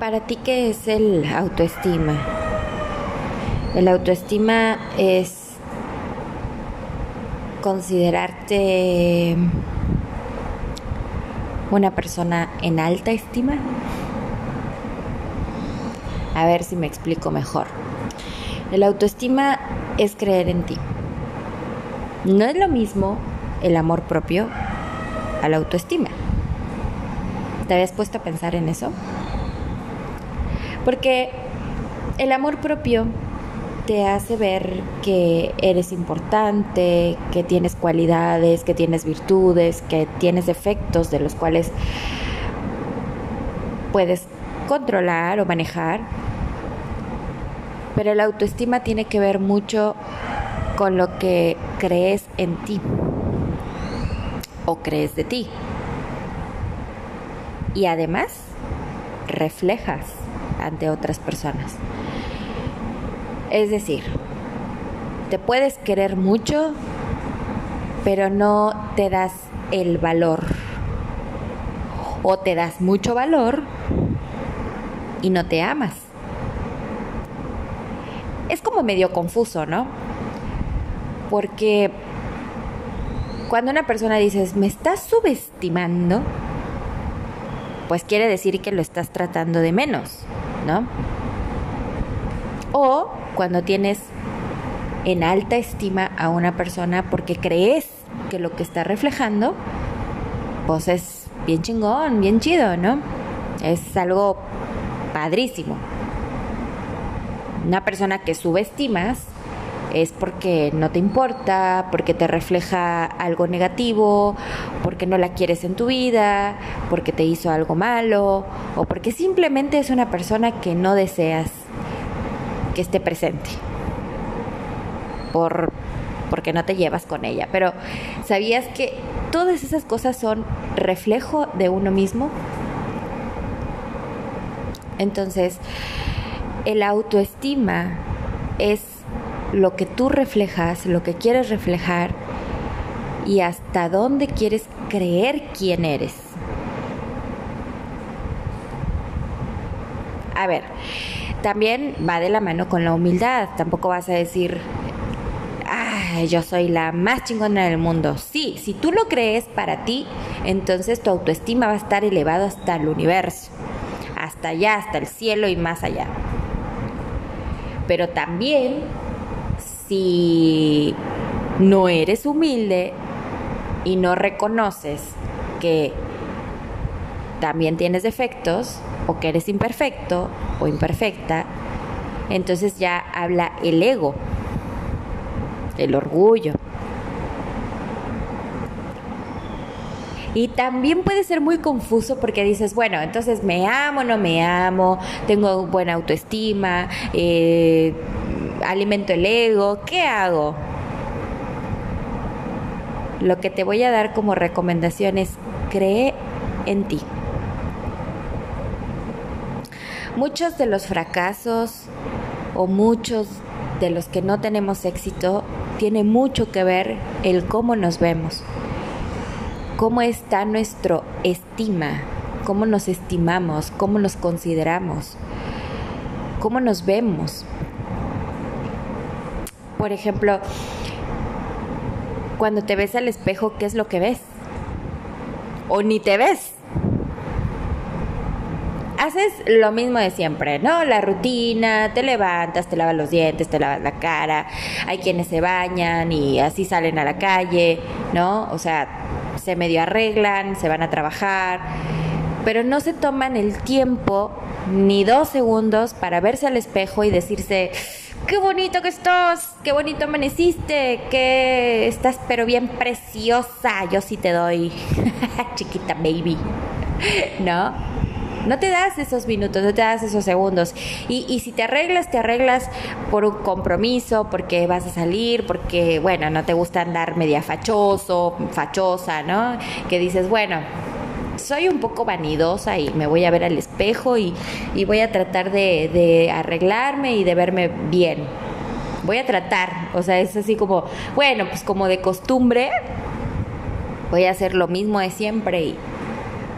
Para ti, ¿qué es el autoestima? El autoestima es considerarte una persona en alta estima. A ver si me explico mejor. El autoestima es creer en ti. No es lo mismo el amor propio a la autoestima. ¿Te habías puesto a pensar en eso? Porque el amor propio te hace ver que eres importante, que tienes cualidades, que tienes virtudes, que tienes defectos de los cuales puedes controlar o manejar. Pero la autoestima tiene que ver mucho con lo que crees en ti o crees de ti. Y además reflejas ante otras personas. Es decir, te puedes querer mucho, pero no te das el valor. O te das mucho valor y no te amas. Es como medio confuso, ¿no? Porque cuando una persona dice, me estás subestimando, pues quiere decir que lo estás tratando de menos, O cuando tienes en alta estima a una persona porque crees que lo que está reflejando, pues es bien chingón, bien chido, ¿no? Es algo padrísimo. Una persona que subestimas es porque no te importa, porque te refleja algo negativo, porque no la quieres en tu vida, porque te hizo algo malo o porque simplemente es una persona que no deseas que esté presente. Por porque no te llevas con ella, pero ¿sabías que todas esas cosas son reflejo de uno mismo? Entonces, el autoestima es lo que tú reflejas, lo que quieres reflejar y hasta dónde quieres creer quién eres. A ver, también va de la mano con la humildad. Tampoco vas a decir, ah, yo soy la más chingona del mundo. Sí, si tú lo crees para ti, entonces tu autoestima va a estar elevado hasta el universo, hasta allá, hasta el cielo y más allá. Pero también si no eres humilde y no reconoces que también tienes defectos o que eres imperfecto o imperfecta, entonces ya habla el ego, el orgullo. Y también puede ser muy confuso porque dices, bueno, entonces me amo, no me amo, tengo buena autoestima, eh, alimento el ego, ¿qué hago? Lo que te voy a dar como recomendación es cree en ti. Muchos de los fracasos o muchos de los que no tenemos éxito tiene mucho que ver el cómo nos vemos, cómo está nuestro estima, cómo nos estimamos, cómo nos consideramos, cómo nos vemos por ejemplo, cuando te ves al espejo, ¿qué es lo que ves? O ni te ves. Haces lo mismo de siempre, ¿no? La rutina, te levantas, te lavas los dientes, te lavas la cara, hay quienes se bañan y así salen a la calle, ¿no? O sea, se medio arreglan, se van a trabajar, pero no se toman el tiempo ni dos segundos para verse al espejo y decirse, qué bonito que estás, qué bonito amaneciste, que estás pero bien preciosa, yo sí te doy, chiquita baby, ¿no? No te das esos minutos, no te das esos segundos. Y, y, si te arreglas, te arreglas por un compromiso, porque vas a salir, porque, bueno, no te gusta andar media fachoso, fachosa, ¿no? Que dices, bueno, soy un poco vanidosa y me voy a ver al espejo y, voy a tratar de, arreglarme y de verme bien. Voy a tratar, o sea, es así como, bueno, pues como de costumbre, voy a hacer lo mismo de siempre, y,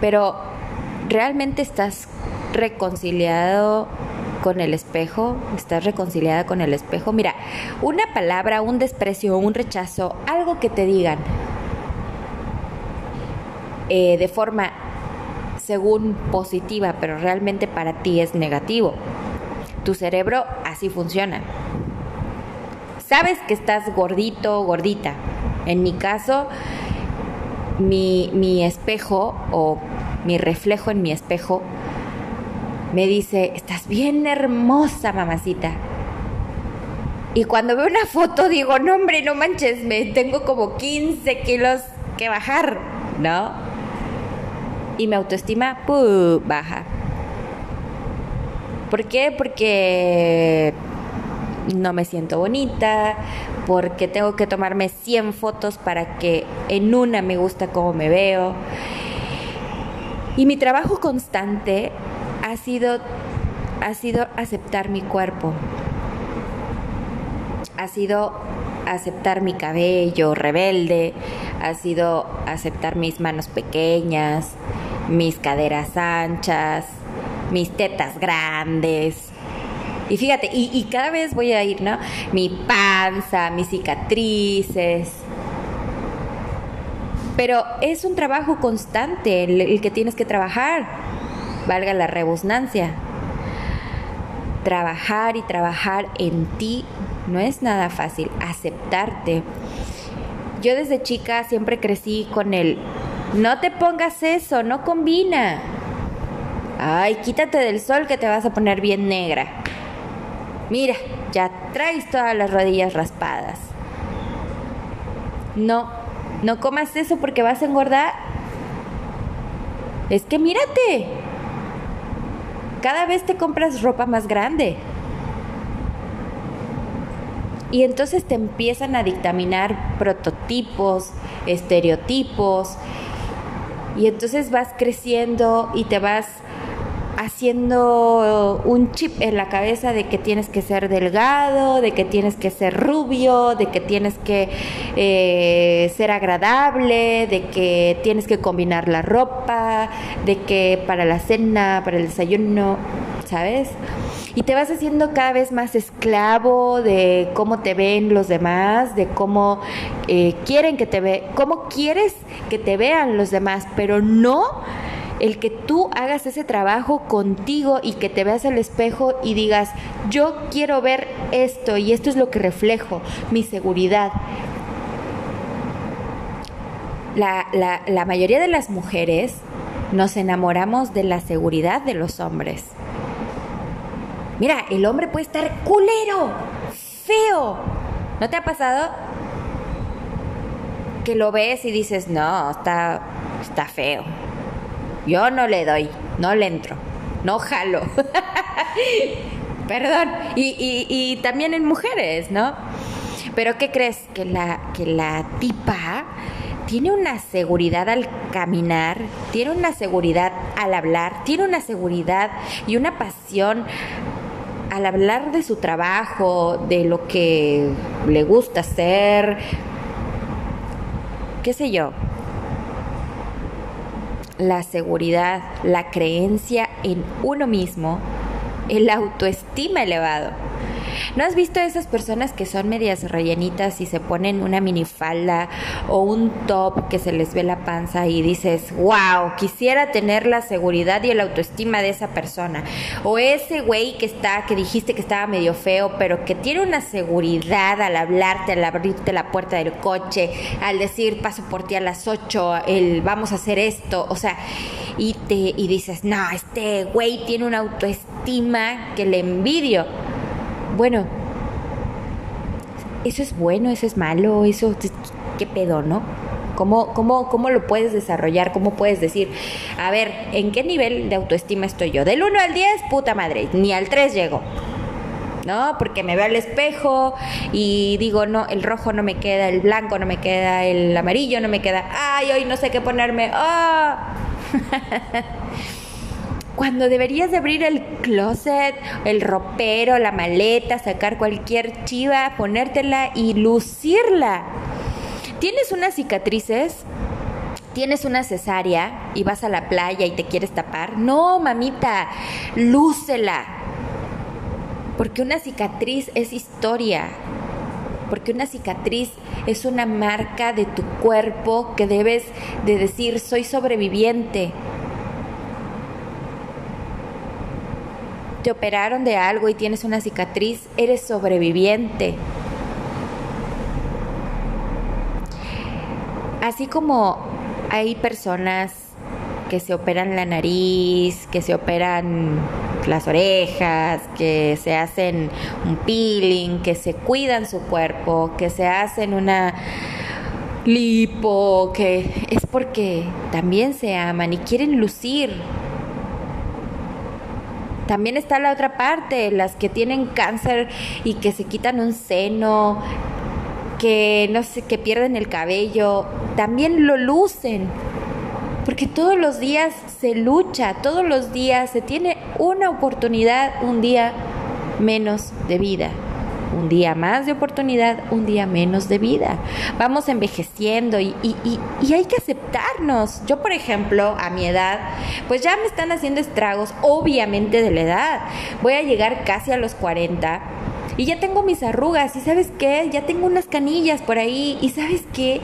pero realmente estás reconciliado con el espejo? ¿Estás reconciliada con el espejo? Mira, una palabra, un desprecio, un rechazo, algo que te digan eh, de forma según positiva, pero realmente para ti es negativo. Tu cerebro así funciona. Sabes que estás gordito gordita. En mi caso, mi, mi espejo o mi reflejo en mi espejo me dice, estás bien hermosa, mamacita. Y cuando veo una foto digo, no hombre, no manches, me tengo como 15 kilos que bajar, ¿no? Y mi autoestima, baja. ¿Por qué? Porque no me siento bonita, porque tengo que tomarme 100 fotos para que en una me gusta cómo me veo. Y mi trabajo constante ha sido, ha sido aceptar mi cuerpo, ha sido aceptar mi cabello rebelde, ha sido aceptar mis manos pequeñas, mis caderas anchas, mis tetas grandes. Y fíjate, y, cada vez voy a ir, ¿no? Mi panza, mis cicatrices. Pero es un trabajo constante el que tienes que trabajar, valga la rebusnancia. Trabajar y trabajar en ti no es nada fácil, aceptarte. Yo desde chica siempre crecí con el, no te pongas eso, no combina. Ay, quítate del sol que te vas a poner bien negra. Mira, ya traes todas las rodillas raspadas. No, no comas eso porque vas a engordar. Es que mírate. Cada vez te compras ropa más grande. Y entonces te empiezan a dictaminar prototipos, estereotipos. Y entonces vas creciendo y te vas haciendo un chip en la cabeza de que tienes que ser delgado, de que tienes que ser rubio, de que tienes que eh, ser agradable, de que tienes que combinar la ropa, de que para la cena, para el desayuno, ¿sabes? Y te vas haciendo cada vez más esclavo de cómo te ven los demás, de cómo eh, quieren que te ve, cómo quieres que te vean los demás, pero no el que tú hagas ese trabajo contigo y que te veas al espejo y digas, yo quiero ver esto y esto es lo que reflejo, mi seguridad. La, la mayoría de las mujeres nos enamoramos de la seguridad de los hombres. Mira, el hombre puede estar culero, feo. ¿No te ha pasado? Que lo ves y dices, no, está, está feo yo no le doy, no le entro, no jalo. Perdón. Y, y, también en mujeres, ¿no? Pero ¿qué crees? Que la, que la tipa tiene una seguridad al caminar, tiene una seguridad al hablar, tiene una seguridad y una pasión al hablar de su trabajo, de lo que le gusta hacer, qué sé yo, la seguridad, la creencia en uno mismo, el autoestima elevado. ¿No has visto esas personas que son medias rellenitas y se ponen una minifalda o un top que se les ve la panza y dices, wow, quisiera tener la seguridad y el autoestima de esa persona? O ese güey que está, que dijiste que estaba medio feo, pero que tiene una seguridad al hablarte, al abrirte la puerta del coche, al decir paso por ti a las 8, el vamos a hacer esto, o sea, y te y dices, no, este güey tiene una autoestima que le envidio bueno, eso es bueno, eso es malo, eso, ¿qué pedo, no? ¿Cómo, cómo, ¿Cómo lo puedes desarrollar? ¿Cómo puedes decir, a ver, ¿en qué nivel de autoestima estoy yo? Del 1 al 10, puta madre, ni al 3 llego. ¿no? Porque me veo al espejo y digo, no, el rojo no me queda, el blanco no me queda, el amarillo no me queda, ay, hoy no sé qué ponerme, ¡ah! cuando deberías de abrir el closet, el ropero, la maleta, sacar cualquier chiva, ponértela y lucirla. ¿Tienes unas cicatrices? tienes una cesárea y vas a la playa y te quieres tapar, no, mamita, lúcela. Porque una cicatriz es historia. Porque una cicatriz es una marca de tu cuerpo que debes de decir, soy sobreviviente. Te operaron de algo y tienes una cicatriz, eres sobreviviente. Así como hay personas que se operan la nariz, que se operan las orejas, que se hacen un peeling, que se cuidan su cuerpo, que se hacen una lipo, que es porque también se aman y quieren lucir. También está la otra parte, las que tienen cáncer y que se quitan un seno, que no sé, que pierden el cabello, también lo lucen. Porque todos los días se lucha, todos los días se tiene una oportunidad, un día menos de vida. Un día más de oportunidad, un día menos de vida. Vamos envejeciendo y, y, y, hay que aceptarnos. Yo, por ejemplo, a mi edad, pues ya me están haciendo estragos, obviamente de la edad. Voy a llegar casi a los 40 y ya tengo mis arrugas y sabes qué, ya tengo unas canillas por ahí y sabes qué,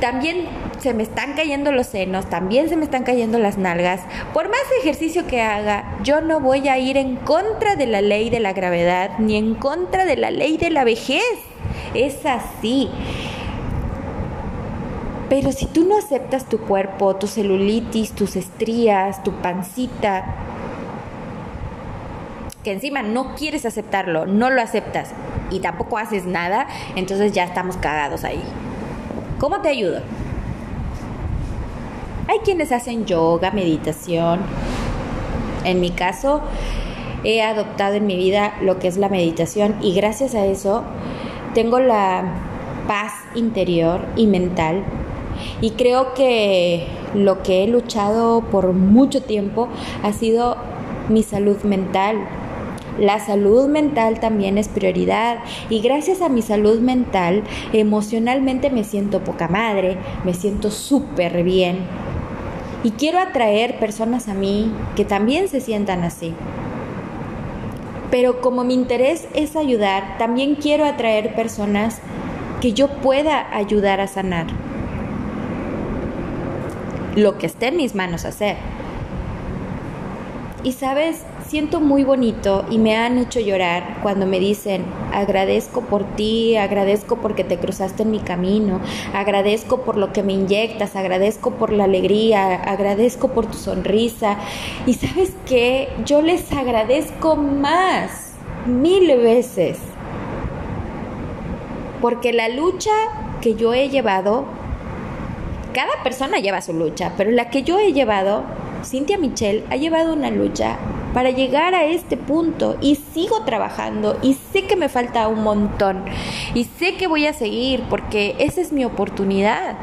también se me están cayendo los senos, también se me están cayendo las nalgas. Por más ejercicio que haga, yo no voy a ir en contra de la ley de la gravedad ni en contra de la ley de la vejez. Es así. Pero si tú no aceptas tu cuerpo, tu celulitis, tus estrías, tu pancita, que encima no quieres aceptarlo, no lo aceptas y tampoco haces nada, entonces ya estamos cagados ahí. ¿Cómo te ayudo? Hay quienes hacen yoga, meditación. En mi caso, he adoptado en mi vida lo que es la meditación y gracias a eso tengo la paz interior y mental. Y creo que lo que he luchado por mucho tiempo ha sido mi salud mental, la salud mental también es prioridad y gracias a mi salud mental emocionalmente me siento poca madre, me siento súper bien. Y quiero atraer personas a mí que también se sientan así. Pero como mi interés es ayudar, también quiero atraer personas que yo pueda ayudar a sanar. Lo que esté en mis manos hacer. Y sabes, siento muy bonito y me han hecho llorar cuando me dicen, agradezco por ti, agradezco porque te cruzaste en mi camino, agradezco por lo que me inyectas, agradezco por la alegría, agradezco por tu sonrisa. Y sabes qué, yo les agradezco más, mil veces, porque la lucha que yo he llevado, cada persona lleva su lucha, pero la que yo he llevado, Cintia Michelle ha llevado una lucha para llegar a este punto y sigo trabajando y sé que me falta un montón y sé que voy a seguir porque esa es mi oportunidad.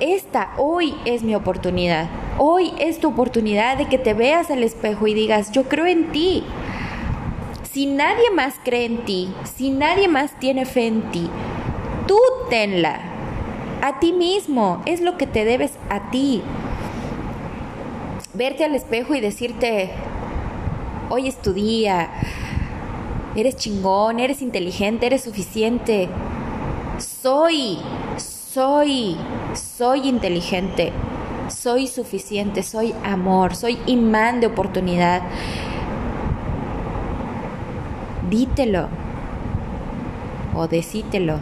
Esta hoy es mi oportunidad. Hoy es tu oportunidad de que te veas al espejo y digas, yo creo en ti. Si nadie más cree en ti, si nadie más tiene fe en ti, tú tenla. A ti mismo, es lo que te debes a ti verte al espejo y decirte, hoy es tu día, eres chingón, eres inteligente, eres suficiente, soy, soy, soy inteligente, soy suficiente, soy amor, soy imán de oportunidad. Dítelo o decítelo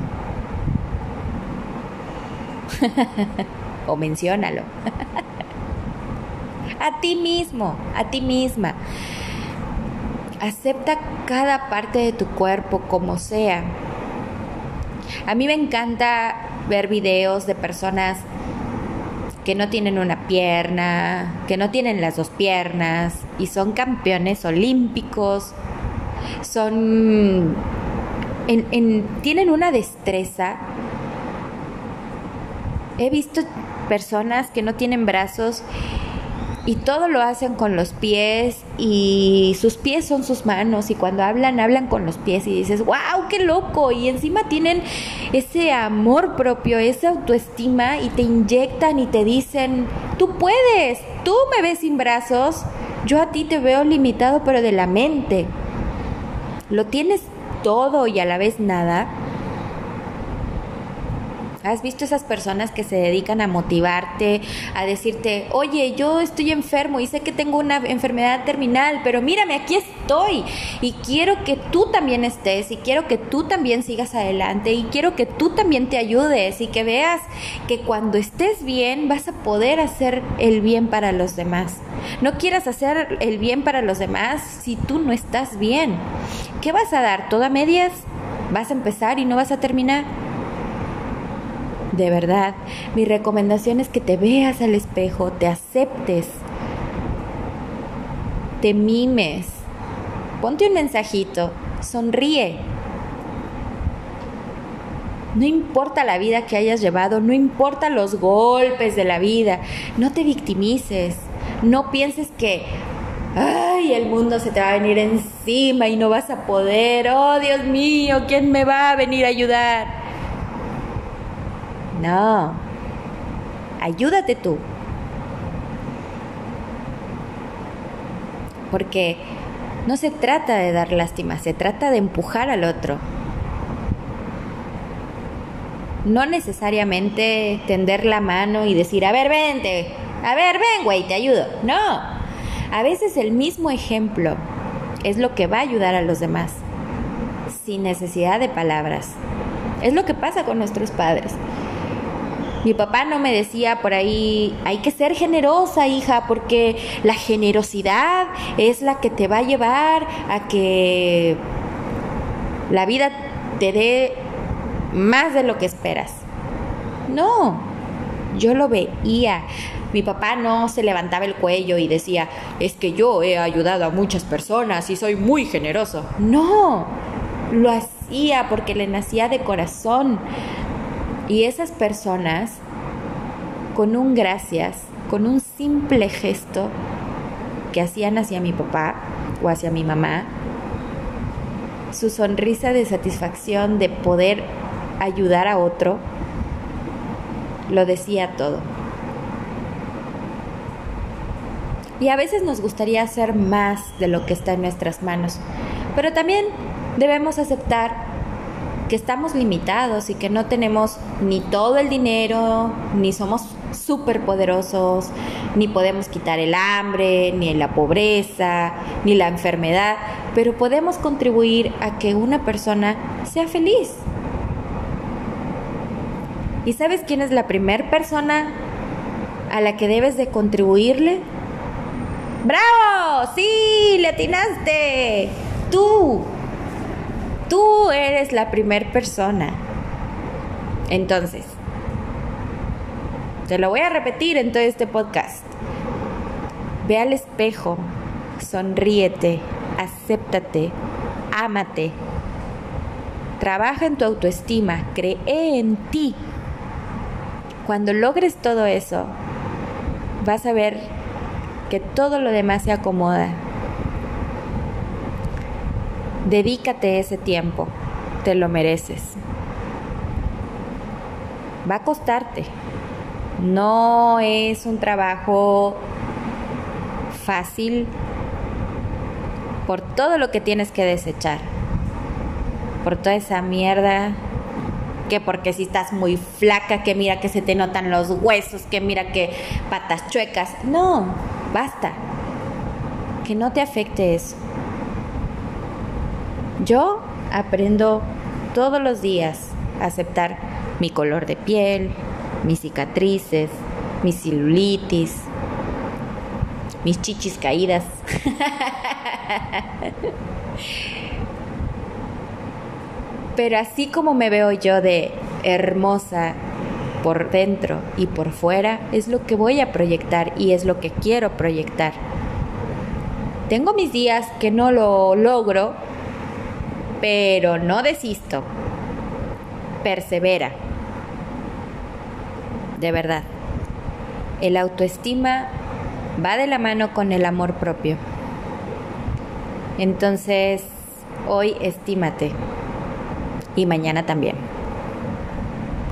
o menciónalo. a ti mismo, a ti misma. Acepta cada parte de tu cuerpo como sea. A mí me encanta ver videos de personas que no tienen una pierna, que no tienen las dos piernas y son campeones olímpicos, son tienen una destreza. He visto personas que no tienen brazos y todo lo hacen con los pies y sus pies son sus manos y cuando hablan hablan con los pies y dices, wow, qué loco y encima tienen ese amor propio, esa autoestima y te inyectan y te dicen, tú puedes, tú me ves sin brazos, yo a ti te veo limitado pero de la mente, lo tienes todo y a la vez nada ¿Has visto esas personas que se dedican a motivarte, a decirte, oye, yo estoy enfermo y sé que tengo una enfermedad terminal, pero mírame, aquí estoy y quiero que tú también estés y quiero que tú también sigas adelante y quiero que tú también te ayudes y que veas que cuando estés bien vas a poder hacer el bien para los demás. No quieras hacer el bien para los demás si tú no estás bien. ¿Qué vas a dar? ¿Toda medias? ¿Vas a empezar y no vas a terminar? De verdad, mi recomendación es que te veas al espejo, te aceptes, te mimes, ponte un mensajito, sonríe. No importa la vida que hayas llevado, no importa los golpes de la vida, no te victimices, no pienses que, ay, el mundo se te va a venir encima y no vas a poder, oh Dios mío, ¿quién me va a venir a ayudar? No, ayúdate tú. Porque no se trata de dar lástima, se trata de empujar al otro. No necesariamente tender la mano y decir, a ver, vente, a ver, ven, güey, te ayudo. No, a veces el mismo ejemplo es lo que va a ayudar a los demás, sin necesidad de palabras. Es lo que pasa con nuestros padres. Mi papá no me decía por ahí, hay que ser generosa, hija, porque la generosidad es la que te va a llevar a que la vida te dé más de lo que esperas. No, yo lo veía. Mi papá no se levantaba el cuello y decía, es que yo he ayudado a muchas personas y soy muy generoso. No, lo hacía porque le nacía de corazón. Y esas personas, con un gracias, con un simple gesto que hacían hacia mi papá o hacia mi mamá, su sonrisa de satisfacción de poder ayudar a otro, lo decía todo. Y a veces nos gustaría hacer más de lo que está en nuestras manos, pero también debemos aceptar que estamos limitados y que no tenemos ni todo el dinero, ni somos súper poderosos, ni podemos quitar el hambre, ni la pobreza, ni la enfermedad, pero podemos contribuir a que una persona sea feliz. ¿Y sabes quién es la primera persona a la que debes de contribuirle? ¡Bravo! ¡Sí! ¡Le atinaste! ¡Tú! Tú eres la primer persona. Entonces, te lo voy a repetir en todo este podcast. Ve al espejo, sonríete, acéptate, ámate. Trabaja en tu autoestima, cree en ti. Cuando logres todo eso, vas a ver que todo lo demás se acomoda Dedícate ese tiempo, te lo mereces. Va a costarte. No es un trabajo fácil por todo lo que tienes que desechar. Por toda esa mierda que porque si estás muy flaca, que mira que se te notan los huesos, que mira que patas chuecas. No, basta. Que no te afecte eso. Yo aprendo todos los días a aceptar mi color de piel, mis cicatrices, mi celulitis, mis chichis caídas. Pero así como me veo yo de hermosa por dentro y por fuera, es lo que voy a proyectar y es lo que quiero proyectar. Tengo mis días que no lo logro pero no desisto. Persevera. De verdad. El autoestima va de la mano con el amor propio. Entonces, hoy estímate y mañana también.